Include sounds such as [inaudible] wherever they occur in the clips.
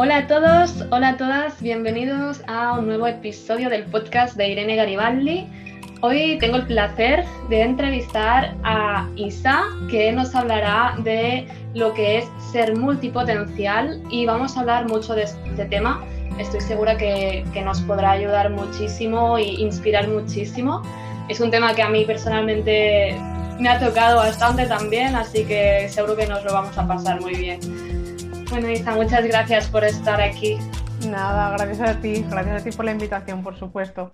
Hola a todos, hola a todas, bienvenidos a un nuevo episodio del podcast de Irene Garibaldi. Hoy tengo el placer de entrevistar a Isa, que nos hablará de lo que es ser multipotencial y vamos a hablar mucho de este tema. Estoy segura que, que nos podrá ayudar muchísimo e inspirar muchísimo. Es un tema que a mí personalmente me ha tocado bastante también, así que seguro que nos lo vamos a pasar muy bien. Bueno, Isa, muchas gracias por estar aquí. Nada, gracias a ti, gracias a ti por la invitación, por supuesto.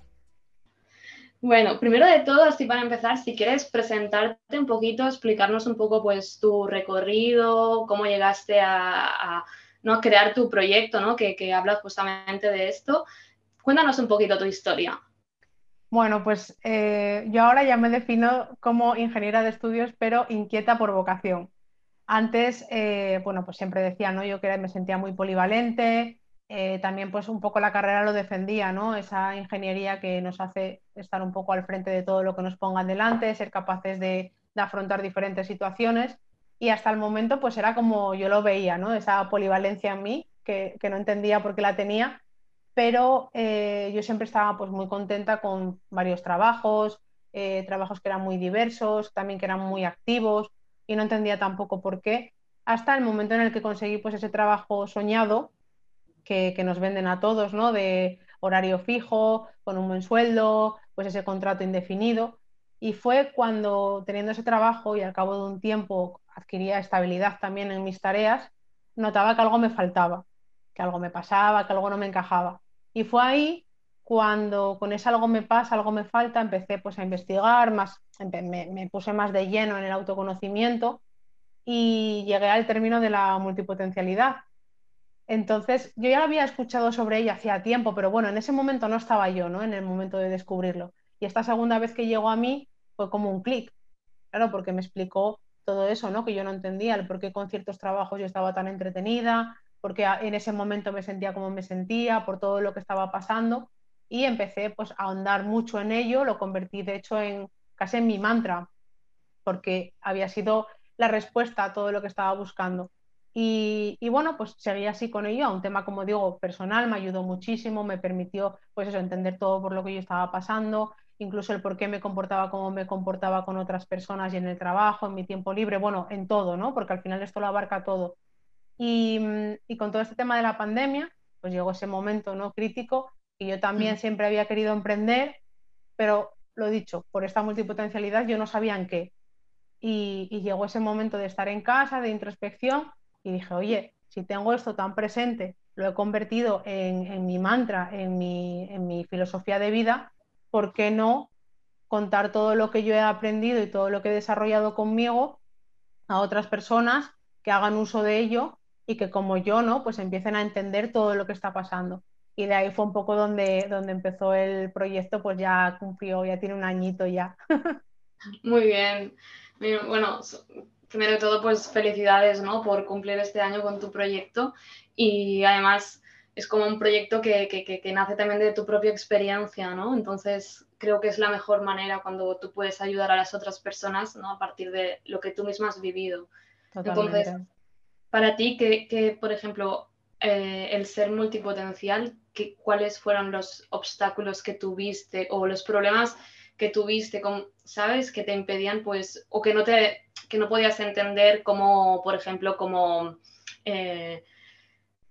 Bueno, primero de todo, así para empezar, si quieres presentarte un poquito, explicarnos un poco pues tu recorrido, cómo llegaste a, ¿no? crear tu proyecto, ¿no? que, que habla justamente de esto. Cuéntanos un poquito tu historia. Bueno, pues eh, yo ahora ya me defino como ingeniera de estudios, pero inquieta por vocación. Antes, eh, bueno, pues siempre decía, ¿no? Yo que me sentía muy polivalente, eh, también pues un poco la carrera lo defendía, ¿no? Esa ingeniería que nos hace estar un poco al frente de todo lo que nos pongan delante, ser capaces de, afrontar diferentes situaciones y hasta el momento pues era como yo lo veía, ¿no? Esa polivalencia en mí que, no entendía por qué la tenía, pero eh, yo siempre estaba pues muy contenta con varios trabajos, trabajos que eran muy diversos, también que eran muy activos, y no entendía tampoco por qué, hasta el momento en el que conseguí pues ese trabajo soñado que, nos venden a todos, ¿no? De horario fijo, con un buen sueldo, pues ese contrato indefinido. Y fue cuando, teniendo ese trabajo y al cabo de un tiempo adquiría estabilidad también en mis tareas, notaba que algo me faltaba, que algo me pasaba, que algo no me encajaba. Y fue ahí cuando con ese algo me pasa, algo me falta, empecé pues a investigar, más, me, puse más de lleno en el autoconocimiento y llegué al término de la multipotencialidad. Entonces, yo ya había escuchado sobre ella hacía tiempo, pero bueno, en ese momento no estaba yo, ¿no? En el momento de descubrirlo. Y esta segunda vez que llegó a mí fue como un clic, claro, porque me explicó todo eso, ¿no? Que yo no entendía, el por qué con ciertos trabajos yo estaba tan entretenida, porque en ese momento me sentía como me sentía, por todo lo que estaba pasando y empecé pues a ahondar mucho en ello, lo convertí de hecho en casi en mi mantra, porque había sido la respuesta a todo lo que estaba buscando. Y, bueno, pues seguí así con ello, un tema, como digo, personal, me ayudó muchísimo, me permitió, pues eso, entender todo por lo que yo estaba pasando, incluso el por qué me comportaba como me comportaba con otras personas y en el trabajo, en mi tiempo libre, bueno, en todo, ¿no? Porque al final esto lo abarca todo. Y, y con todo este tema de la pandemia, pues llegó ese momento, ¿no? Crítico y yo también siempre había querido emprender, pero lo dicho, por esta multipotencialidad yo no sabía en qué. Y, llegó ese momento de estar en casa, de introspección, y dije, oye, si tengo esto tan presente, lo he convertido en, mi mantra, en mi, en mi filosofía de vida, ¿por qué no contar todo lo que yo he aprendido y todo lo que he desarrollado conmigo a otras personas que hagan uso de ello y que como yo, ¿no? Pues empiecen a entender todo lo que está pasando y de ahí fue un poco donde, donde empezó el proyecto, pues ya cumplió, ya tiene un añito ya. [laughs] Muy bien. Bueno, primero de todo, pues felicidades, ¿no? Por cumplir este año con tu proyecto y además es como un proyecto que, que, que, nace también de tu propia experiencia, ¿no? Entonces creo que es la mejor manera cuando tú puedes ayudar a las otras personas, ¿no? A partir de lo que tú misma has vivido. Entonces, para ti, que, por ejemplo, eh, el ser multipotencial, cuáles fueron los obstáculos que tuviste o los problemas que tuviste, con, ¿sabes? Que te impedían, pues, o que no, te, que no podías entender como, por ejemplo, como, eh,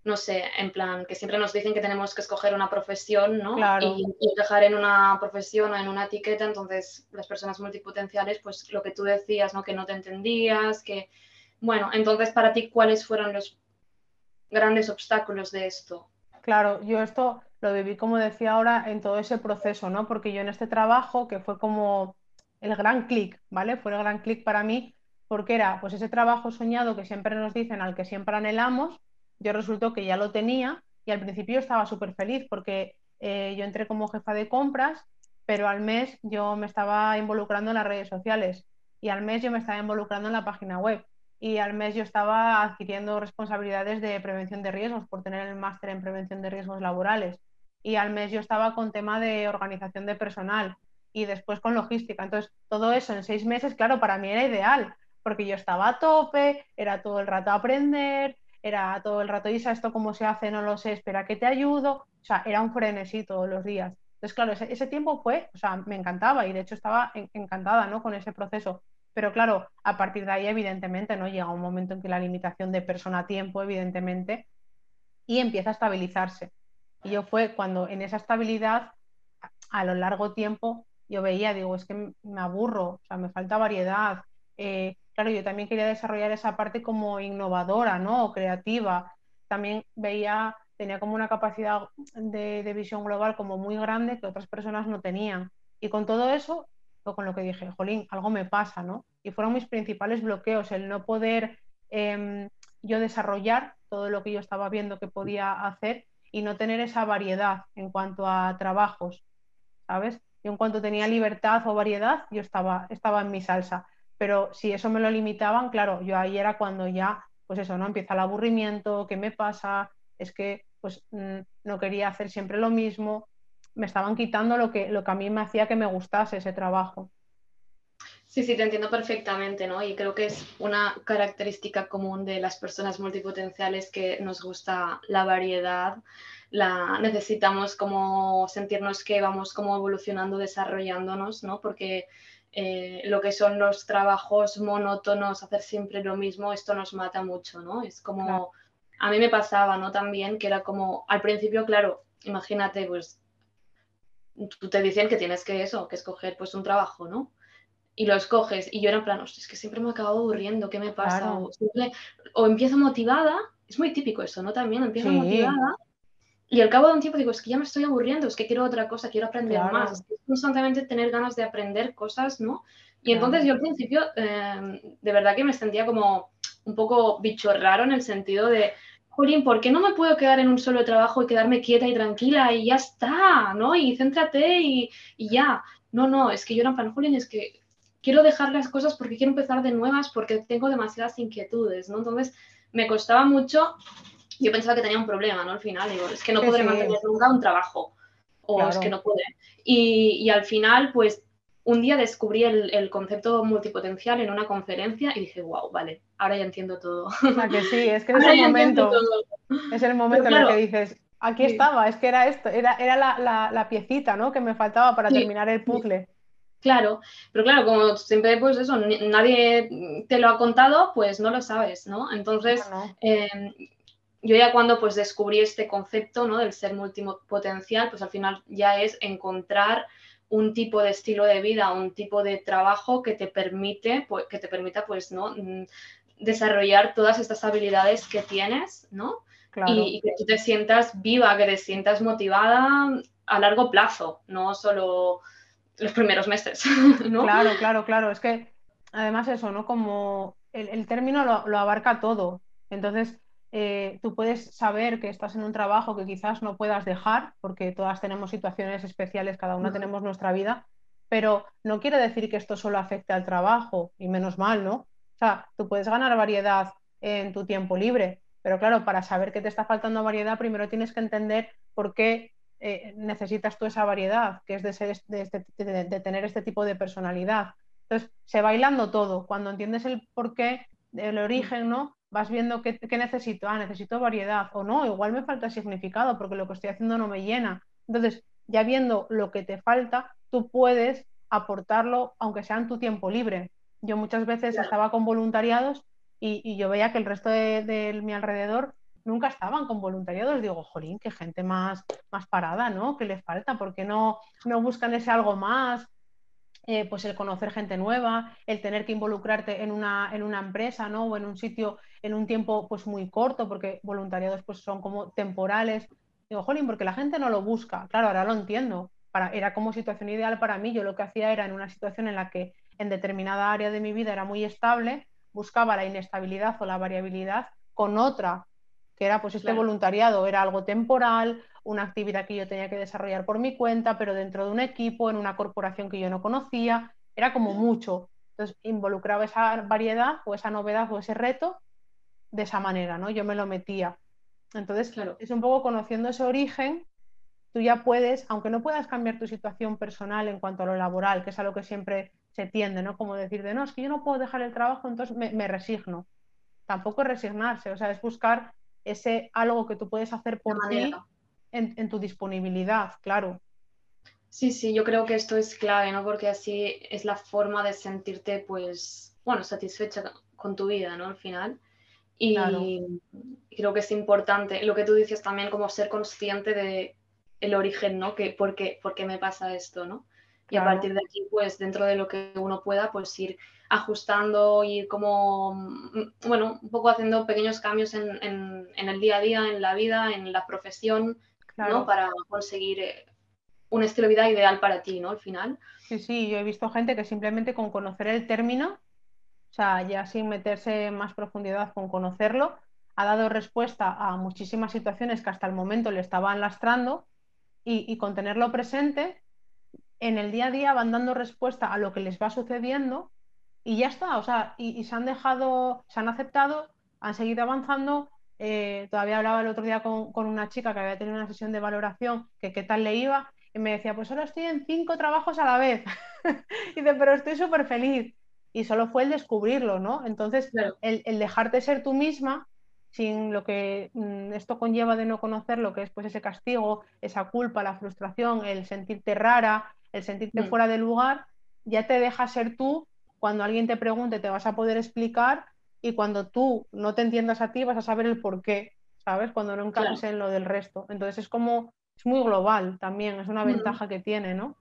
no sé, en plan, que siempre nos dicen que tenemos que escoger una profesión, ¿no? Y, y, dejar en una profesión o en una etiqueta, entonces las personas multipotenciales, pues lo que tú decías, ¿no? Que no te entendías, que, bueno, entonces para ti, ¿cuáles fueron los grandes obstáculos de esto? Claro, yo esto lo viví, como decía ahora, en todo ese proceso, ¿no? Porque yo en este trabajo, que fue como el gran clic, ¿vale? Fue el gran clic para mí, porque era pues ese trabajo soñado que siempre nos dicen, al que siempre anhelamos, yo resultó que ya lo tenía y al principio estaba súper feliz porque eh, yo entré como jefa de compras, pero al mes yo me estaba involucrando en las redes sociales y al mes yo me estaba involucrando en la página web y al mes yo estaba adquiriendo responsabilidades de prevención de riesgos por tener el máster en prevención de riesgos laborales y al mes yo estaba con tema de organización de personal y después con logística. Entonces, todo eso en seis meses, claro, para mí era ideal, porque yo estaba a tope, era todo el rato aprender, era todo el rato, Isa, esto cómo se hace, no lo sé, espera que te ayudo. O sea, era un frenesí todos los días. Entonces, claro, ese, tiempo fue, o sea, me encantaba y de hecho estaba encantada, ¿no? Con ese proceso. Pero claro, a partir de ahí, evidentemente, ¿no? Llega un momento en que la limitación de persona-tiempo, evidentemente, y empieza a estabilizarse. Y yo fue cuando en esa estabilidad, a lo largo tiempo, yo veía, digo, es que me aburro, o sea, me falta variedad. Eh, claro, yo también quería desarrollar esa parte como innovadora, ¿no? O creativa. También veía, tenía como una capacidad de, visión global como muy grande que otras personas no tenían. Y con todo eso, con lo que dije, jolín, algo me pasa, ¿no? Y fueron mis principales bloqueos, el no poder em, yo desarrollar todo lo que yo estaba viendo que podía hacer y no tener esa variedad en cuanto a trabajos, ¿sabes? Y en cuanto tenía libertad o variedad, yo estaba, estaba en mi salsa. Pero si eso me lo limitaban, claro, yo ahí era cuando ya, pues eso, ¿no? Empieza el aburrimiento, ¿qué me pasa? Es que pues mm, no quería hacer siempre lo mismo, me estaban quitando lo que, lo que a mí me hacía que me gustase ese trabajo. Sí, sí, te entiendo perfectamente, ¿no? Y creo que es una característica común de las personas multipotenciales que nos gusta la variedad, la necesitamos como sentirnos que vamos como evolucionando, desarrollándonos, ¿no? Porque eh, lo que son los trabajos monótonos, hacer siempre lo mismo, esto nos mata mucho, ¿no? Es como, a mí me pasaba, ¿no? También que era como, al principio, claro, imagínate, pues, tú te dicen que tienes que eso, que escoger pues un trabajo, ¿no? y lo escoges. Y yo era en plan, es que siempre me acabo aburriendo, ¿qué me pasa? O, empiezo motivada, es muy típico eso, ¿no? También empiezo motivada y al cabo de un tiempo digo, es que ya me estoy aburriendo, es que quiero otra cosa, quiero aprender más. Es constantemente tener ganas de aprender cosas, ¿no? Y entonces yo al principio, em, de verdad que me sentía como un poco bicho raro en el sentido de, Jolín, ¿por qué no me puedo quedar en un solo trabajo y quedarme quieta y tranquila y ya está, ¿no? Y céntrate y, y ya. No, no, es que yo era en plan, Jolín, es que quiero dejar las cosas porque quiero empezar de nuevas, porque tengo demasiadas inquietudes, ¿no? Entonces me costaba mucho, yo pensaba que tenía un problema, ¿no? Al final, digo, es que no podré mantener nunca un trabajo, o es que no puede. Y, al final, pues un día descubrí el, concepto multipotencial en una conferencia y dije, wow, vale, ahora ya entiendo todo. Ah, que sí, es que es [laughs] el momento, es el momento en el que dices, aquí estaba, es que era esto, era, era la, piecita, ¿no? Que me faltaba para terminar el puzzle. Claro, pero claro, como siempre, pues eso, nadie te lo ha contado, pues no lo sabes, ¿no? Entonces, em, yo ya cuando pues descubrí este concepto, ¿no? Del ser multipotencial, pues al final ya es encontrar un tipo de estilo de vida, un tipo de trabajo que te permite, pues, que te permita, pues, ¿no? Mm, desarrollar todas estas habilidades que tienes, ¿no? Y, y, que tú te sientas viva, que te sientas motivada a largo plazo, no solo los primeros meses. [laughs] ¿no? Claro, claro, claro. Es que además eso, ¿no? Como el, término lo, abarca todo. Entonces, eh, tú puedes saber que estás en un trabajo que quizás no puedas dejar, porque todas tenemos situaciones especiales, cada una tenemos nuestra vida, pero no quiere decir que esto solo afecte al trabajo, y menos mal, ¿no? O sea, tú puedes ganar variedad en tu tiempo libre, pero claro, para saber que te está faltando variedad, primero tienes que entender por qué eh, necesitas tú esa variedad, que es de, ser, este, de, tener este tipo de personalidad. Entonces, se va bailando todo. Cuando entiendes el porqué, el origen, ¿no? Vas viendo qué, necesito. Ah, necesito variedad. O no, igual me falta significado porque lo que estoy haciendo no me llena. Entonces, ya viendo lo que te falta, tú puedes aportarlo, aunque sea en tu tiempo libre. Yo muchas veces estaba con voluntariados y, yo veía que el resto de mi alrededor nunca estaban con voluntariados. Digo, jolín, qué gente más, más parada, ¿no? ¿Qué les falta? ¿Por qué no, no buscan ese algo más? Eh, pues el conocer gente nueva, el tener que involucrarte en una, en una empresa, ¿no? O en un sitio en un tiempo pues muy corto, porque voluntariados pues son como temporales. Digo, jolín, porque la gente no lo busca. Claro, ahora lo entiendo. Era como situación ideal para mí. Yo lo que hacía era en una situación en la que en determinada área de mi vida era muy estable, buscaba la inestabilidad o la variabilidad con otra que era pues este voluntariado, era algo temporal, una actividad que yo tenía que desarrollar por mi cuenta, pero dentro de un equipo, en una corporación que yo no conocía, era como mucho. Entonces involucraba esa variedad o esa novedad o ese reto de esa manera, ¿no? Yo me lo metía. Entonces, claro. es un poco conociendo ese origen, tú ya puedes, aunque no puedas cambiar tu situación personal en cuanto a lo laboral, que es a lo que siempre se tiende, ¿no? Como decir de, no, es que yo no puedo dejar el trabajo, entonces me resigno tampoco es resignarse, o sea, es buscar ese algo que tú puedes hacer por ti en, tu disponibilidad, claro. Sí, sí, yo creo que esto es clave, ¿no? Porque así es la forma de sentirte, pues, bueno, satisfecha con tu vida, ¿no? Al final. Y creo que es importante, lo que tú dices también, como ser consciente de el origen, ¿no? Que, ¿por, qué, ¿Por qué me pasa esto, no? Y a partir de aquí, pues dentro de lo que uno pueda, pues ir ajustando, ir como, mm, bueno, un poco haciendo pequeños cambios en, el día a día, en la vida, en la profesión, ¿no? Para conseguir eh, un estilo de vida ideal para ti, ¿no? Al final. Sí, sí, yo he visto gente que simplemente con conocer el término, o sea, ya sin meterse en más profundidad con conocerlo, ha dado respuesta a muchísimas situaciones que hasta el momento le estaban lastrando y, y con tenerlo presente en el día a día van dando respuesta a lo que les va sucediendo y ya está, o sea, y, se han dejado, se han aceptado, han seguido avanzando. Eh, todavía hablaba el otro día con, una chica que había tenido una sesión de valoración, que qué tal le iba, y me decía, pues solo estoy en cinco trabajos a la vez. [laughs] y dice, pero estoy súper feliz. Y solo fue el descubrirlo, ¿no? Entonces, el, el, dejarte ser tú misma, sin lo que mm, esto conlleva de no conocer lo que es pues, ese castigo, esa culpa, la frustración, el sentirte rara, el sentirte mm. fuera de lugar, ya te deja ser tú. Cuando alguien te pregunte, te vas a poder explicar y cuando tú no te entiendas a ti, vas a saber el por qué, ¿sabes? Cuando no encajes en lo del resto. Entonces es como, es muy global también, es una mm. ventaja que tiene, ¿no?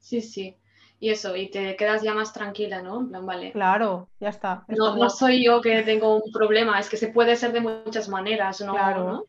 Sí, sí. Y eso, y te quedas ya más tranquila, ¿no? En plan, vale. Claro, ya está. No, no, soy yo que tengo un problema, es que se puede ser de muchas maneras, ¿no? Claro.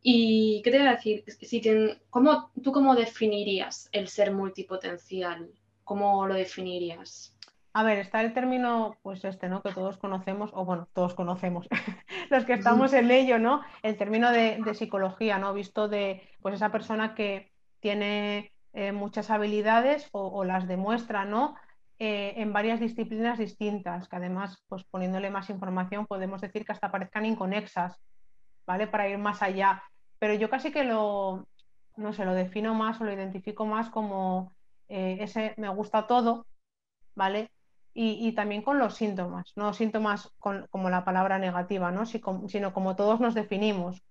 ¿Y qué te voy a decir? Si ¿cómo, ¿Tú cómo definirías el ser multipotencial? ¿Cómo lo definirías? A ver, está el término, pues este, ¿no? Que todos conocemos, o bueno, todos conocemos, [laughs] los que estamos en ello, ¿no? El término de, psicología, ¿no? Visto de, pues esa persona que tiene eh, muchas habilidades o, las demuestra, ¿no? Eh, en varias disciplinas distintas, que además, pues poniéndole más información, podemos decir que hasta parezcan inconexas, ¿vale? Para ir más allá. Pero yo casi que lo, no sé, lo defino más o lo identifico más como eh, ese me gusta todo, ¿vale? Y, también con los síntomas, no síntomas como la palabra negativa, ¿no? sino como todos nos definimos,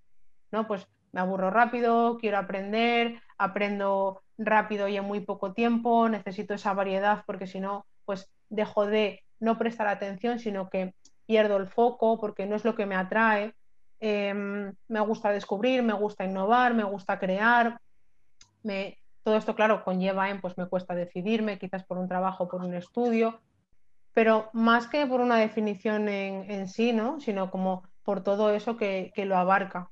¿no? Pues me aburro rápido, quiero aprender, aprendo rápido y en muy poco tiempo, necesito esa variedad porque si no, pues dejo de no prestar atención, sino que pierdo el foco porque no es lo que me atrae. Em, me gusta descubrir, me gusta innovar, me gusta crear. Me, todo esto, claro, conlleva en, pues me cuesta decidirme, quizás por un trabajo, por un estudio, pero más que por una definición en, sí, ¿no? Sino como por todo eso que, lo abarca.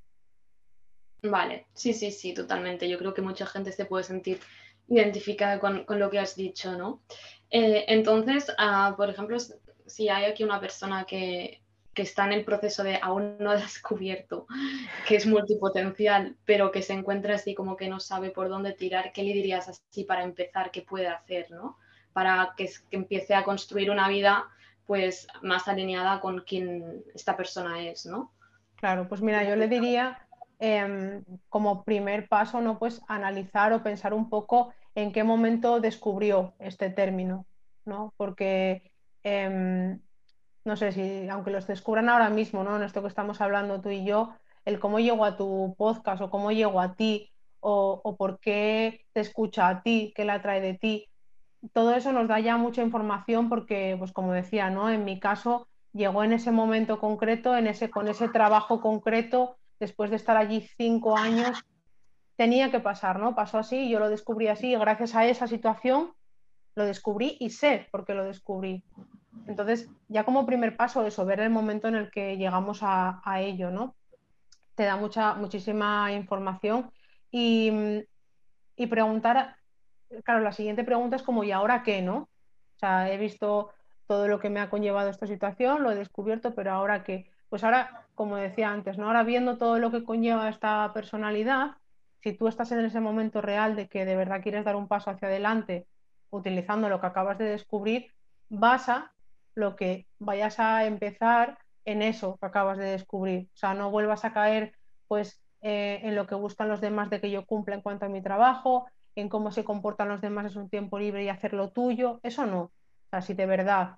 Vale, sí, sí, sí, totalmente. Yo creo que mucha gente se puede sentir identificada con, lo que has dicho, ¿no? Eh, entonces, ah, por ejemplo, si hay aquí una persona que, que está en el proceso de aún no [laughs] descubierto que es multipotencial, pero que se encuentra así como que no sabe por dónde tirar, ¿qué le dirías así para empezar? ¿Qué puede hacer, no? Para que, empiece a construir una vida pues más alineada con quien esta persona es, ¿no? Claro, pues mira, yo le diría em, como primer paso, ¿no? Pues analizar o pensar un poco en qué momento descubrió este término, ¿no? Porque em, no sé si, aunque los descubran ahora mismo, ¿no? En esto que estamos hablando tú y yo, el cómo llego a tu podcast o cómo llego a ti o, por qué te escucha a ti, qué le atrae de ti. Todo eso nos da ya mucha información porque, pues como decía, ¿no? En mi caso llegó en ese momento concreto, en ese, con ese trabajo concreto, después de estar allí cinco años, tenía que pasar, ¿no? Pasó así, yo lo descubrí así y gracias a esa situación lo descubrí y sé por qué lo descubrí. Entonces, ya como primer paso, eso, ver el momento en el que llegamos a, ello, ¿no? Te da mucha, muchísima información y, y, preguntar, claro, la siguiente pregunta es como, ¿y ahora qué, no? O sea, he visto todo lo que me ha conllevado esta situación, lo he descubierto, pero ahora qué? Pues ahora, como decía antes, ¿no? Ahora viendo todo lo que conlleva esta personalidad, si tú estás en ese momento real de que de verdad quieres dar un paso hacia adelante utilizando lo que acabas de descubrir, vas a lo que vayas a empezar en eso que acabas de descubrir. O sea, no vuelvas a caer pues eh, en lo que buscan los demás de que yo cumpla en cuanto a mi trabajo, en cómo se comportan los demás en un tiempo libre y hacer lo tuyo. Eso no. O sea, si de verdad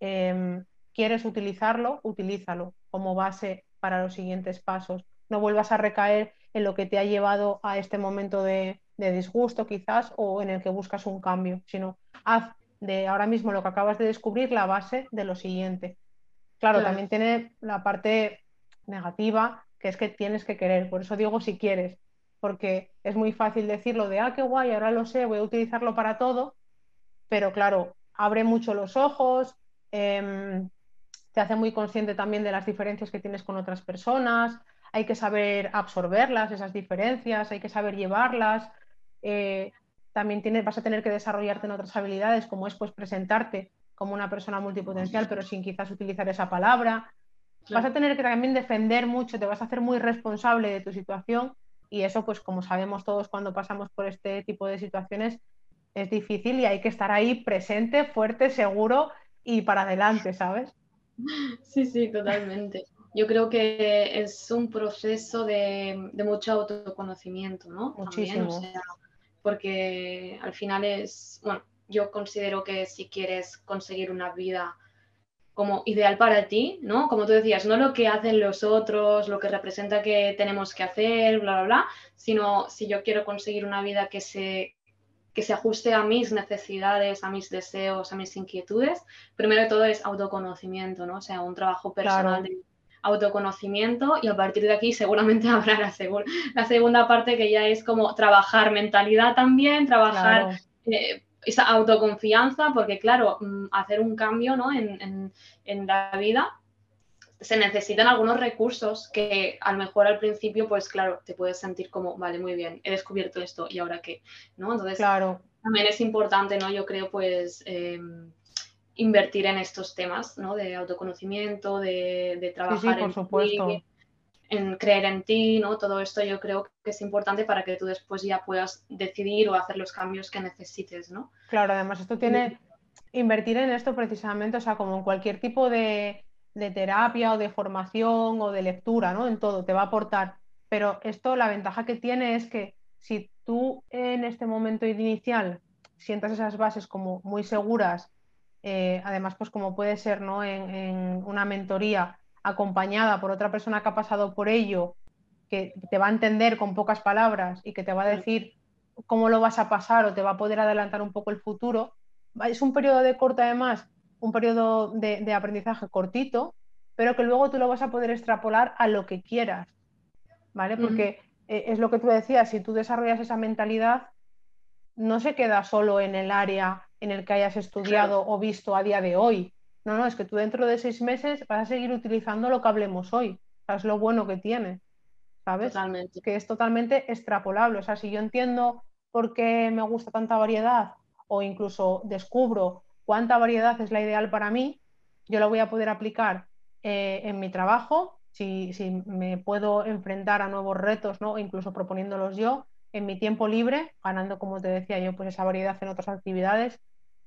em, quieres utilizarlo, utilízalo como base para los siguientes pasos. No vuelvas a recaer en lo que te ha llevado a este momento de, disgusto quizás o en el que buscas un cambio, sino haz de ahora mismo lo que acabas de descubrir la base de lo siguiente. Claro, también tiene la parte negativa, que es que tienes que querer. Por eso digo si quieres, porque es muy fácil decirlo de, ah, qué guay, ahora lo sé, voy a utilizarlo para todo, pero claro, abre mucho los ojos, em, te hace muy consciente también de las diferencias que tienes con otras personas, hay que saber absorberlas, esas diferencias, hay que saber llevarlas. Eh, también vas a tener que desarrollarte en otras habilidades, como es pues presentarte como una persona multipotencial, pero sin quizás utilizar esa palabra. Vas a tener que también defender mucho, te vas a hacer muy responsable de tu situación y eso, pues como sabemos todos cuando pasamos por este tipo de situaciones, es difícil y hay que estar ahí presente, fuerte, seguro y para adelante, ¿sabes? Sí, sí, totalmente. Yo creo que es un proceso de, mucho autoconocimiento, ¿no? Muchísimo. porque al final es, bueno, yo considero que si quieres conseguir una vida como ideal para ti, ¿no? Como tú decías, no lo que hacen los otros, lo que representa que tenemos que hacer, bla, bla, bla, sino si yo quiero conseguir una vida que se, que se ajuste a mis necesidades, a mis deseos, a mis inquietudes, primero de todo es autoconocimiento, ¿no? O sea, un trabajo personal de autoconocimiento y a partir de aquí seguramente [laughs] habrá la, la segunda parte que ya es como trabajar mentalidad también, trabajar... Eh, esa autoconfianza, porque claro, mm, hacer un cambio ¿no? en, la vida se necesitan algunos recursos que a lo mejor al principio, pues claro, te puedes sentir como, vale, muy bien, he descubierto esto y ahora qué, ¿no? Entonces, claro. también es importante, ¿no? Yo creo, pues, em, invertir en estos temas, ¿no? De autoconocimiento, de, trabajar por supuesto en creer en ti, ¿no? Todo esto yo creo que es importante para que tú después ya puedas decidir o hacer los cambios que necesites, ¿no? Claro, además esto tiene, invertir en esto precisamente, o sea, como en cualquier tipo de, terapia o de formación o de lectura, ¿no? En todo, te va a aportar. Pero esto, la ventaja que tiene es que si tú en este momento inicial sientas esas bases como muy seguras, eh, además, pues como puede ser, ¿no? en una mentoría, acompañada por otra persona que ha pasado por ello, que te va a entender con pocas palabras y que te va a decir cómo lo vas a pasar o te va a poder adelantar un poco el futuro, es un periodo de corto además, un periodo de, aprendizaje cortito, pero que luego tú lo vas a poder extrapolar a lo que quieras, ¿vale? Porque eh, es lo que tú decías, si tú desarrollas esa mentalidad, no se queda solo en el área en el que hayas estudiado o visto a día de hoy, no, no, es que tú dentro de seis meses vas a seguir utilizando lo que hablemos hoy. es lo bueno que tiene, ¿sabes? Totalmente. Que es totalmente extrapolable. O sea, si yo entiendo por qué me gusta tanta variedad o incluso descubro cuánta variedad es la ideal para mí, yo lo voy a poder aplicar eh, en mi trabajo, si, me puedo enfrentar a nuevos retos, ¿no? incluso proponiéndolos yo, en mi tiempo libre, ganando, como te decía yo, pues esa variedad en otras actividades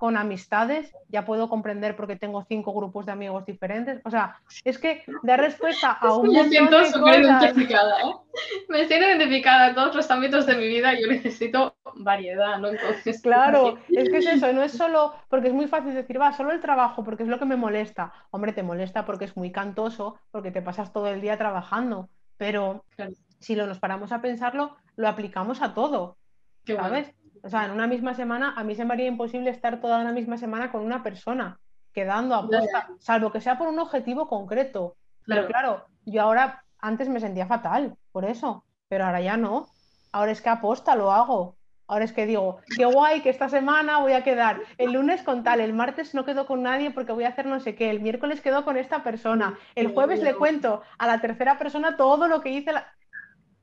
con amistades, ya puedo comprender porque tengo cinco grupos de amigos diferentes. O sea, es que dar respuesta a un Me siento súper identificada, ¿eh? Me siento identificada en todos los ámbitos de mi vida. Yo necesito variedad, ¿no? Entonces, [laughs] claro, es que es eso, no es solo, porque es muy fácil decir, va, solo el trabajo, porque es lo que me molesta. Hombre, te molesta porque es muy cantoso, porque te pasas todo el día trabajando, pero si lo nos paramos a pensarlo, lo aplicamos a todo, ¿sabes? O sea, en una misma semana, a mí se me haría imposible estar toda una misma semana con una persona, quedando a posta, salvo que sea por un objetivo concreto. Pero claro, yo ahora, antes me sentía fatal por eso, pero ahora ya no. Ahora es que aposta lo hago. Ahora es que digo, qué guay que esta semana voy a quedar el lunes con tal, el martes no quedo con nadie porque voy a hacer no sé qué, el miércoles quedo con esta persona, el jueves le cuento a la tercera persona todo lo que hice. La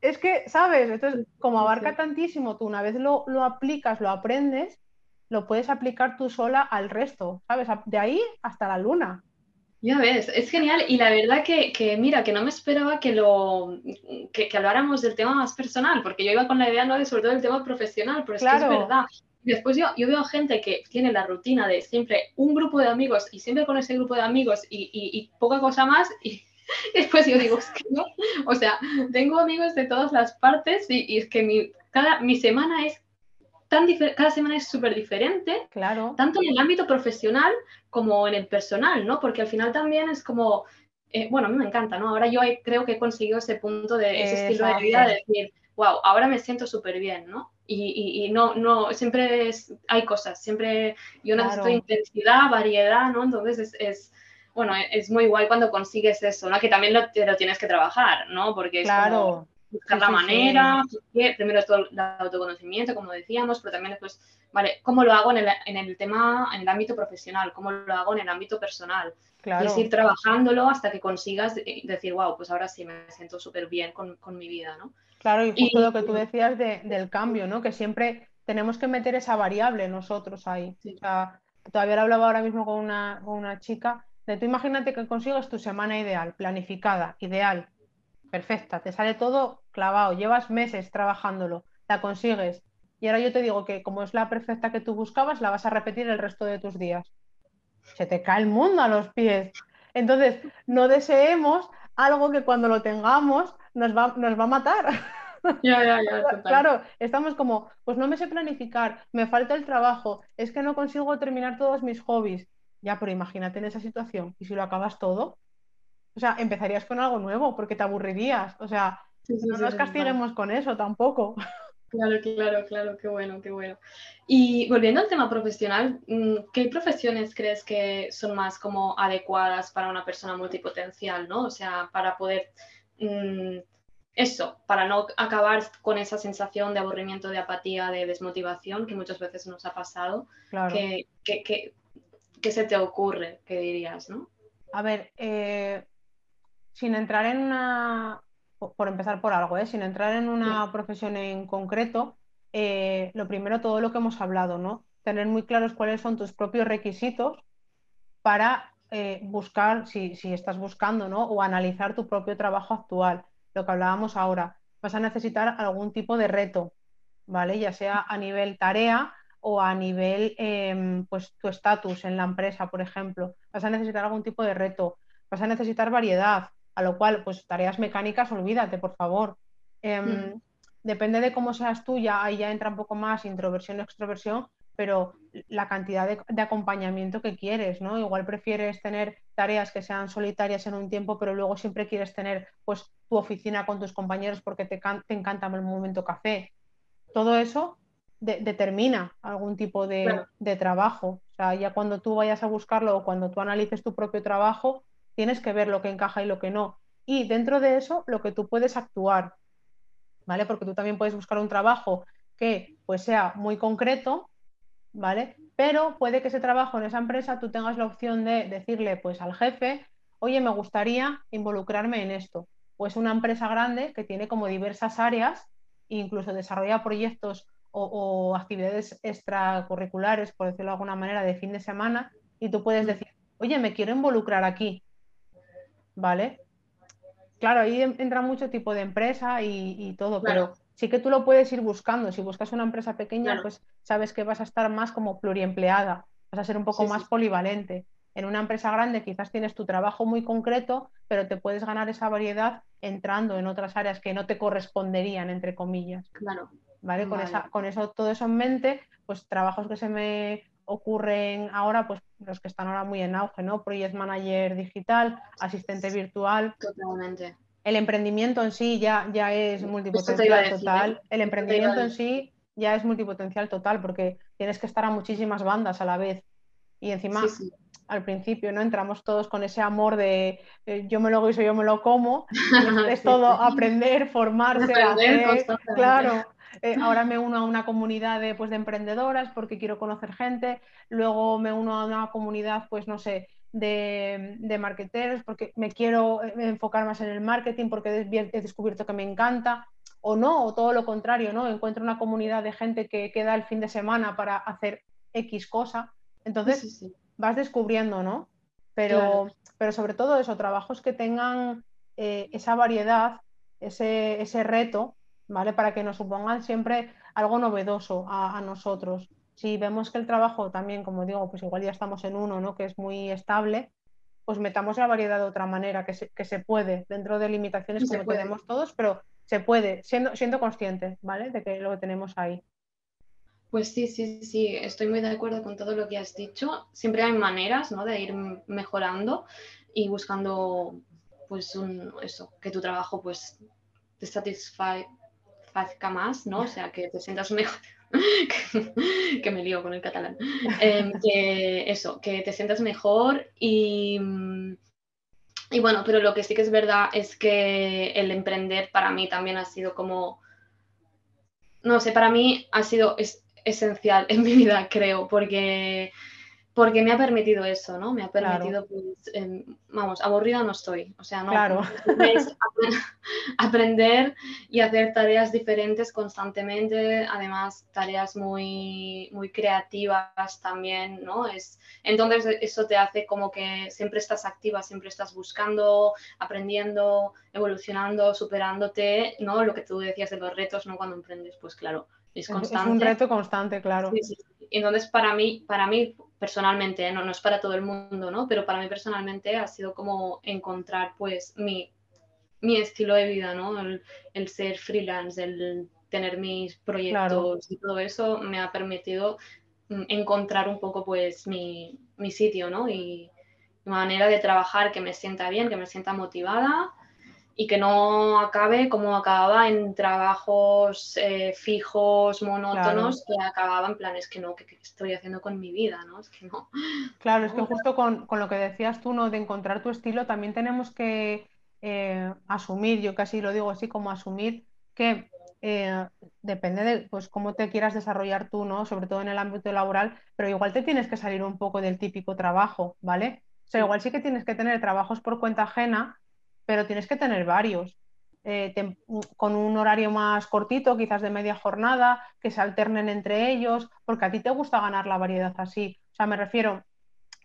es que, ¿sabes? Entonces, como abarca tantísimo, tú una vez lo, aplicas, lo aprendes, lo puedes aplicar tú sola al resto, ¿sabes? De ahí hasta la luna. Ya ves, es genial y la verdad que, mira, que no me esperaba que lo que, habláramos del tema más personal, porque yo iba con la idea no de sobre todo del tema profesional, pero es que es verdad. Después yo, yo veo gente que tiene la rutina de siempre un grupo de amigos y siempre con ese grupo de amigos y, y poca cosa más y, [laughs] después yo digo, es que no, o sea, tengo amigos de todas las partes y, es que mi, cada, mi semana es tan cada semana es súper diferente, claro. tanto en el ámbito profesional como en el personal, ¿no? Porque al final también es como, eh, bueno, a mí me encanta, ¿no? Ahora yo creo que he conseguido ese punto de ese estilo de vida de decir, wow, ahora me siento súper bien, ¿no? Y, y, no, no, siempre hay cosas, siempre yo necesito intensidad, variedad, ¿no? Entonces es, es, bueno, es muy guay cuando consigues eso, ¿no? Que también lo, lo tienes que trabajar, ¿no? Porque es claro. como buscar la manera, primero es todo el autoconocimiento, como decíamos, pero también después, vale, ¿cómo lo hago en el, en el, tema, en el ámbito profesional? ¿Cómo lo hago en el ámbito personal? Claro. Y es ir trabajándolo hasta que consigas decir, wow, pues ahora sí me siento súper bien con, con, mi vida, ¿no? Claro, y justo lo que tú decías de, del cambio, ¿no? Que siempre tenemos que meter esa variable nosotros ahí. O sea, todavía lo hablaba ahora mismo con una, con una chica, tú imagínate que consigues tu semana ideal, planificada, ideal, perfecta, te sale todo clavado, llevas meses trabajándolo, la consigues. Y ahora yo te digo que como es la perfecta que tú buscabas, la vas a repetir el resto de tus días. Se te cae el mundo a los pies. Entonces, no deseemos algo que cuando lo tengamos nos va, nos va a matar. Ya, ya, ya, [laughs] claro, estamos como, pues no me sé planificar, me falta el trabajo, es que no consigo terminar todos mis hobbies. Ya, pero imagínate en esa situación. ¿Y si lo acabas todo? O sea, empezarías con algo nuevo porque te aburrirías. O sea, no nos castiguemos con eso tampoco. [laughs] Claro, claro, claro, qué bueno, qué bueno. Y volviendo al tema profesional, mm, ¿qué profesiones crees que son más como adecuadas para una persona multipotencial, ¿no? O sea, para poder, mm, eso, para no acabar con esa sensación de aburrimiento, de apatía, de desmotivación que muchas veces nos ha pasado. Claro. ¿Qué, se te ocurre? ¿Qué dirías, no? A ver, eh, sin entrar en una, por empezar por algo, ¿eh? sin entrar en una profesión en concreto, eh, lo primero, todo lo que hemos hablado, ¿no? Tener muy claros cuáles son tus propios requisitos para eh, buscar, si, si, estás buscando, ¿no? O analizar tu propio trabajo actual, lo que hablábamos ahora. Vas a necesitar algún tipo de reto, ¿vale? Ya sea a nivel tarea o a nivel, em, pues, tu estatus en la empresa, por ejemplo. Vas a necesitar algún tipo de reto. Vas a necesitar variedad a lo cual, pues tareas mecánicas, olvídate, por favor. Em, mm. Depende de cómo seas tú, ya ahí ya entra un poco más introversión, extroversión, pero la cantidad de, acompañamiento que quieres, ¿no? Igual prefieres tener tareas que sean solitarias en un tiempo, pero luego siempre quieres tener pues tu oficina con tus compañeros porque te, encanta el momento café. Todo eso determina algún tipo de, de, trabajo. O sea, ya cuando tú vayas a buscarlo o cuando tú analices tu propio trabajo, tienes que ver lo que encaja y lo que no. Y dentro de eso, lo que tú puedes actuar, ¿vale? Porque tú también puedes buscar un trabajo que pues sea muy concreto, ¿vale? Pero puede que ese trabajo en esa empresa tú tengas la opción de decirle pues al jefe, oye, me gustaría involucrarme en esto. Pues una empresa grande que tiene como diversas áreas, incluso desarrolla proyectos o, o, actividades extracurriculares, por decirlo de alguna manera, de fin de semana, y tú puedes decir, oye, me quiero involucrar aquí. ¿vale? Claro, ahí entra mucho tipo de empresa y, todo, pero sí que tú lo puedes ir buscando. Si buscas una empresa pequeña, pues sabes que vas a estar más como pluriempleada, vas a ser un poco más polivalente. En una empresa grande quizás tienes tu trabajo muy concreto, pero te puedes ganar esa variedad entrando en otras áreas que no te corresponderían, entre comillas. Claro. ¿Vale? Con, Esa, con eso, todo eso en mente, pues trabajos que se me ocurren ahora, pues los que están ahora muy en auge, ¿no? Project Manager digital, asistente virtual. Totalmente. El emprendimiento en sí ya, ya es multipotencial total. ¿eh? El emprendimiento en sí ya es multipotencial total porque tienes que estar a muchísimas bandas a la vez. Y encima, al principio, ¿no? Entramos todos con ese amor de eh, yo me lo guiso, yo me lo como. [laughs] es todo aprender, formarse, hacer. Claro. Eh, ahora me uno a una comunidad de, pues, de emprendedoras porque quiero conocer gente, luego me uno a una comunidad, pues no sé, de, de porque me quiero eh, enfocar más en el marketing porque he descubierto que me encanta, o no, o todo lo contrario, ¿no? Encuentro una comunidad de gente que queda el fin de semana para hacer X cosa. Entonces vas descubriendo, ¿no? Pero, pero sobre todo eso, trabajos que tengan eh, esa variedad, ese, ese reto ¿vale? Para que nos supongan siempre algo novedoso a, nosotros. Si vemos que el trabajo también, como digo, pues igual ya estamos en uno, ¿no? Que es muy estable, pues metamos la variedad de otra manera, que se, que se puede, dentro de limitaciones como tenemos todos, pero se puede, siendo, siendo conscientes, ¿vale? De que lo que tenemos ahí. Pues sí, sí, sí, estoy muy de acuerdo con todo lo que has dicho. Siempre hay maneras, ¿no? De ir mejorando y buscando, pues, un, eso, que tu trabajo, pues, te satisfazca más, ¿no? O sea, que te sientas mejor. [laughs] que me lío con el catalán. [laughs] Em, que eso, que te sientas mejor y, y bueno, pero lo que sí que es verdad es que el emprender para mí también ha sido como, no sé, para mí ha sido, esencial en mi vida, creo, porque, porque me ha permitido eso, ¿no? Me ha permitido, pues, em, vamos, aburrida no estoy, o sea, no. Claro. [laughs] aprender y hacer tareas diferentes constantemente, además tareas muy, muy creativas también, ¿no? Es, entonces eso te hace como que siempre estás activa, siempre estás buscando, aprendiendo, evolucionando, superándote, ¿no? Lo que tú decías de los retos, ¿no? Cuando emprendes, pues claro, es constante. un reto constante, claro. Entonces, para mí, para mí personalmente, ¿eh? no, no es para todo el mundo, ¿no? Pero para mí personalmente ha sido como encontrar, pues, mi, mi estilo de vida, ¿no? El, ser freelance, el tener mis proyectos y todo eso me ha permitido mm, encontrar un poco, pues, mi, mi sitio, ¿no? Y manera de trabajar que me sienta bien, que me sienta motivada y que no acabe como acababa en trabajos eh, fijos, monótonos, que acababa en planes que no, que, estoy haciendo con mi vida, ¿no? Es que no. Claro, es que [laughs] justo con, lo que decías tú, ¿no? De encontrar tu estilo, también tenemos que eh, asumir, yo casi lo digo así, como asumir que eh, depende de pues, cómo te quieras desarrollar tú, ¿no? Sobre todo en el ámbito laboral, pero igual te tienes que salir un poco del típico trabajo, ¿vale? O sea, igual sí que tienes que tener trabajos por cuenta ajena, pero tienes que tener varios. Eh, con un horario más cortito, quizás de media jornada, que se alternen entre ellos, porque a ti te gusta ganar la variedad así. O sea, me refiero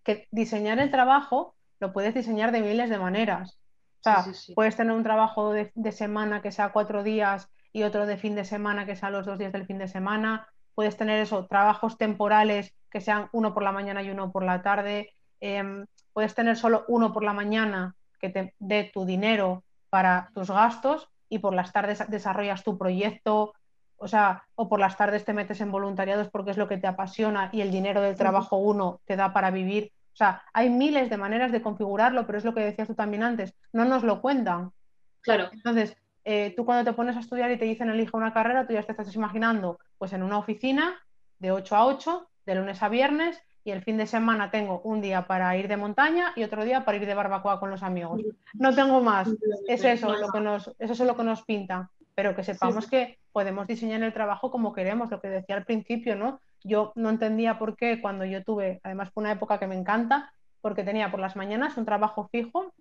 que diseñar el trabajo lo puedes diseñar de miles de maneras. O sea, puedes tener un trabajo de, de, semana que sea cuatro días y otro de fin de semana que sea los dos días del fin de semana. Puedes tener eso, trabajos temporales que sean uno por la mañana y uno por la tarde. Em, puedes tener solo uno por la mañana que te dé tu dinero para tus gastos y por las tardes desarrollas tu proyecto, o sea, o por las tardes te metes en voluntariados porque es lo que te apasiona y el dinero del trabajo uno te da para vivir. O sea, hay miles de maneras de configurarlo, pero es lo que decías tú también antes, no nos lo cuentan. Claro. Entonces, eh, tú cuando te pones a estudiar y te dicen elige una carrera, tú ya te estás imaginando, pues en una oficina de 8 a 8, de lunes a viernes, y el fin de semana tengo un día para ir de montaña y otro día para ir de barbacoa con los amigos. No tengo más. Es eso lo que nos, eso es lo que nos pinta. Pero que sepamos que podemos diseñar el trabajo como queremos, lo que decía al principio, ¿no? Yo no entendía por qué cuando yo tuve, además fue una época que me encanta, porque tenía por las mañanas un trabajo fijo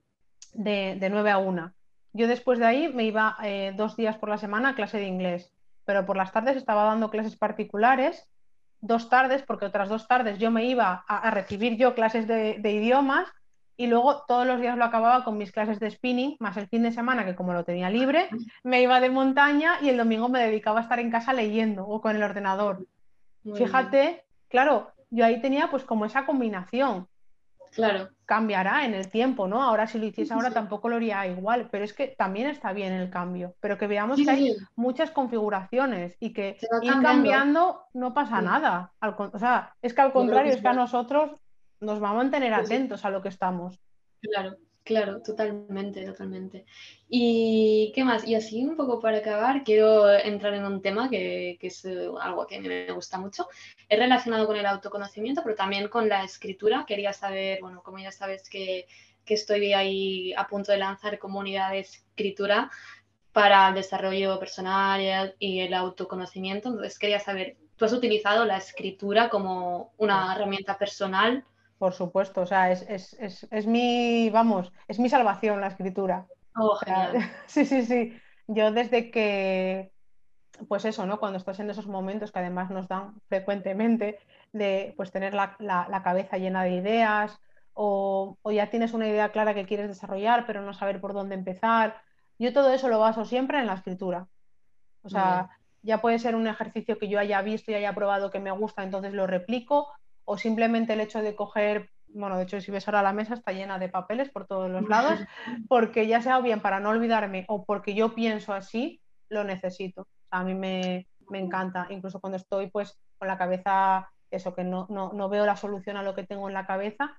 de, de 9 a 1. Yo después de ahí me iba eh, dos días por la semana a clase de inglés, pero por las tardes estaba dando clases particulares dos tardes, porque otras dos tardes yo me iba a, recibir yo clases de, idiomas y luego todos los días lo acababa con mis clases de spinning, más el fin de semana, que como lo tenía libre, me iba de montaña y el domingo me dedicaba a estar en casa leyendo o con el ordenador. Fíjate, claro, yo ahí tenía pues como esa combinación. Claro. Cambiará en el tiempo, ¿no? Ahora si lo hiciese ahora tampoco lo haría igual, pero es que también está bien el cambio. Pero que veamos que hay muchas configuraciones y que ir cambiando no pasa nada. o sea, es que al contrario, es que a nosotros nos va a mantener atentos a lo que estamos. Claro. Claro, totalmente, totalmente. ¿Y qué más? Y así un poco para acabar, quiero entrar en un tema que, es eh, algo que me gusta mucho. Es relacionado con el autoconocimiento, pero también con la escritura. Quería saber, bueno, como ya sabes que, estoy ahí a punto de lanzar comunidad de escritura para el desarrollo personal y el autoconocimiento. Entonces quería saber, ¿tú has utilizado la escritura como una herramienta personal? Por supuesto, o sea, es, mi, vamos, es mi salvación la escritura. Oh, [laughs] sí, sí, sí. Yo desde que, pues eso, ¿no? Cuando estás en esos momentos que además nos dan frecuentemente de pues tener la, cabeza llena de ideas o, ya tienes una idea clara que quieres desarrollar pero no saber por dónde empezar. Yo todo eso lo baso siempre en la escritura. O sea, ya puede ser un ejercicio que yo haya visto y haya probado que me gusta, entonces lo replico, o simplemente el hecho de coger, bueno, de hecho si ves ahora la mesa está llena de papeles por todos los lados, [laughs] porque ya sea bien para no olvidarme o porque yo pienso así, lo necesito. a mí me, encanta, incluso cuando estoy pues con la cabeza, eso, que no, no, veo la solución a lo que tengo en la cabeza,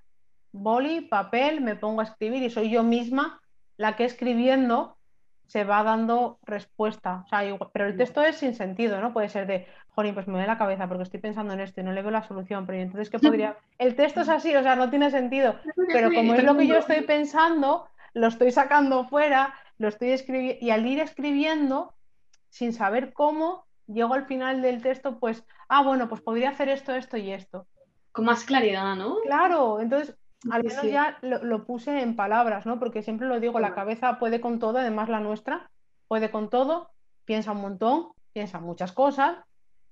boli, papel, me pongo a escribir y soy yo misma la que escribiendo se va dando respuesta. pero el texto es sin sentido, ¿no? Puede ser de, Jolín, pues me da la cabeza porque estoy pensando en esto y no le veo la solución, pero entonces, ¿qué podría...? El texto es así, o sea, no tiene sentido, pero como es lo que yo estoy pensando, lo estoy sacando fuera, lo estoy escribiendo, y al ir escribiendo, sin saber cómo, llego al final del texto, pues, ah, bueno, pues podría hacer esto, esto y esto. Con más claridad, ¿no? Claro, entonces al menos ya lo, puse en palabras, ¿no? Porque siempre lo digo, la cabeza puede con todo, además la nuestra puede con todo, piensa un montón, piensa muchas cosas,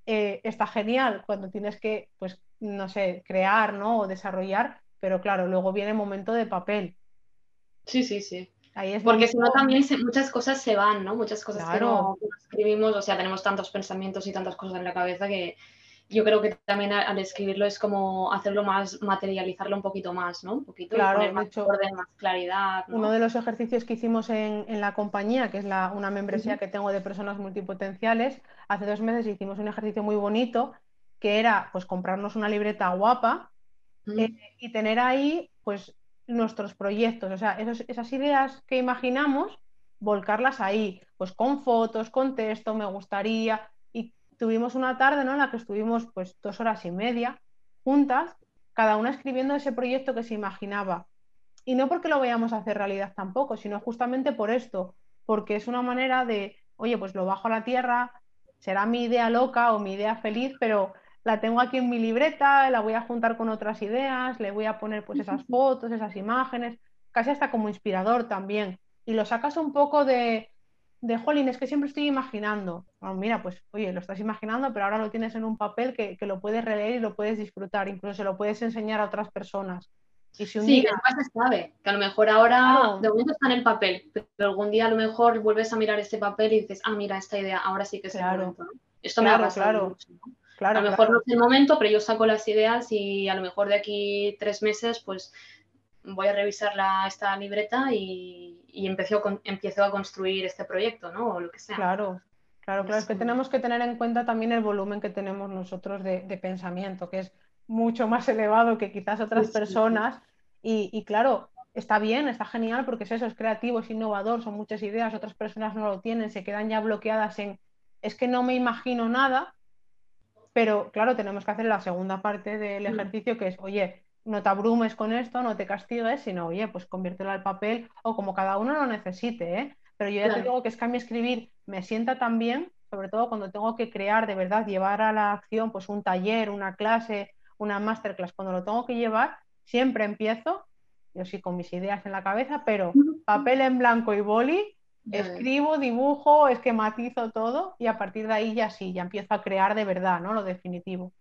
eh, está genial cuando tienes que, pues, no sé, crear, ¿no? O desarrollar, pero claro, luego viene el momento de papel. Sí, sí, sí. Ahí es Porque si no también muchas cosas se van, ¿no? Muchas cosas que no escribimos, o sea, tenemos tantos pensamientos y tantas cosas en la cabeza que, yo creo que también al escribirlo es como hacerlo más, materializarlo un poquito más, ¿no? Un poquito, claro, poner más orden, más claridad. Uno de los ejercicios que hicimos en, la compañía, que es la, una membresía que tengo de personas multipotenciales, hace dos meses hicimos un ejercicio muy bonito que era pues comprarnos una libreta guapa eh, y tener ahí pues nuestros proyectos, o sea, esas ideas que imaginamos, volcarlas ahí, pues con fotos, con texto, me gustaría, tuvimos una tarde ¿no? en la que estuvimos pues dos horas y media juntas, cada una escribiendo ese proyecto que se imaginaba. Y no porque lo vayamos a hacer realidad tampoco, sino justamente por esto, porque es una manera de, oye, pues lo bajo a la tierra, será mi idea loca o mi idea feliz, pero la tengo aquí en mi libreta, la voy a juntar con otras ideas, le voy a poner pues esas fotos, esas imágenes, casi hasta como inspirador también. Y lo sacas un poco de, de, jolín, es que siempre estoy imaginando. mira, pues oye, lo estás imaginando, pero ahora lo tienes en un papel que, lo puedes releer y lo puedes disfrutar, incluso se lo puedes enseñar a otras personas. Y si un sí, día... que se sabe, que a lo mejor ahora de momento está en el papel, pero algún día a lo mejor vuelves a mirar este papel y dices, ah, mira, esta idea, ahora sí que es el momento. Esto me ha pasado claro, a lo mejor no es el momento, pero yo saco las ideas y a lo mejor de aquí tres meses, pues voy a revisar la, esta libreta y, y empezó, empiezo a construir este proyecto, ¿no? O lo que sea. Claro, claro, claro. Es que tenemos que tener en cuenta también el volumen que tenemos nosotros de, pensamiento, que es mucho más [laughs] elevado que quizás otras personas. Y, claro, está bien, está genial porque es eso, es creativo, es innovador, son muchas ideas, otras personas no lo tienen, se quedan ya bloqueadas en, es que no me imagino nada, pero claro, tenemos que hacer la segunda parte del mm. ejercicio que es, oye, no te abrumes con esto, no te castigues, sino, oye, pues conviértelo al papel o como cada uno lo necesite, ¿eh? Pero yo ya te digo que es que a mí escribir me sienta tan bien, sobre todo cuando tengo que crear, de verdad, llevar a la acción, pues un taller, una clase, una masterclass, cuando lo tengo que llevar, siempre empiezo, yo sí con mis ideas en la cabeza, pero papel en blanco y boli, escribo, dibujo, esquematizo todo y a partir de ahí ya sí, ya empiezo a crear de verdad, ¿no? Lo definitivo.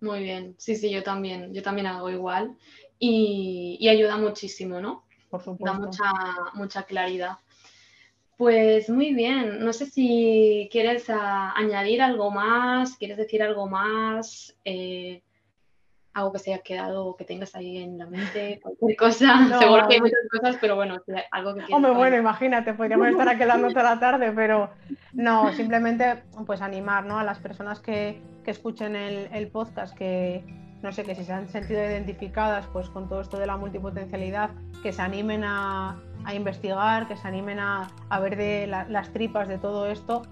Muy bien, sí, sí, yo también, yo también hago igual y, ayuda muchísimo, ¿no? Por supuesto. Da mucha, mucha claridad. Pues muy bien, no sé si quieres ah, añadir algo más, quieres decir algo más. Eh, algo que se haya quedado o que tengas ahí en la mente, [laughs] cualquier cosa. Seguro que hay muchas cosas, pero bueno, algo que quieras. Hombre, bueno, imagínate, podríamos estar aquí hablando toda la tarde, pero no, simplemente pues animar ¿no? a las personas que, que escuchen el, el, podcast, que no sé, que si se han sentido identificadas pues con todo esto de la multipotencialidad, que se animen a, a investigar, que se animen a, a ver de las tripas de todo esto,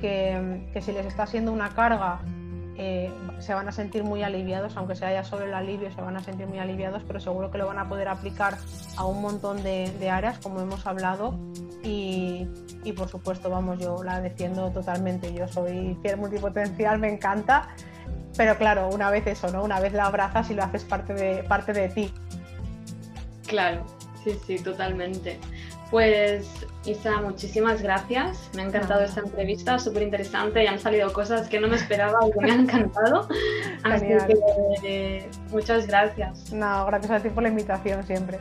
que, que si les está siendo una carga eh, se van a sentir muy aliviados, aunque sea ya solo el alivio, se van a sentir muy aliviados, pero seguro que lo van a poder aplicar a un montón de, áreas, como hemos hablado, y, por supuesto, vamos, yo la defiendo totalmente, yo soy fiel multipotencial, me encanta, pero claro, una vez eso, ¿no? Una vez la abrazas y lo haces parte de, parte de ti. Claro, sí, sí, totalmente. Pues Isa, muchísimas gracias. Me ha encantado esta entrevista, súper interesante y han salido cosas que no me esperaba y que me han encantado. [laughs] Así que muchas gracias. No, gracias a ti por la invitación siempre.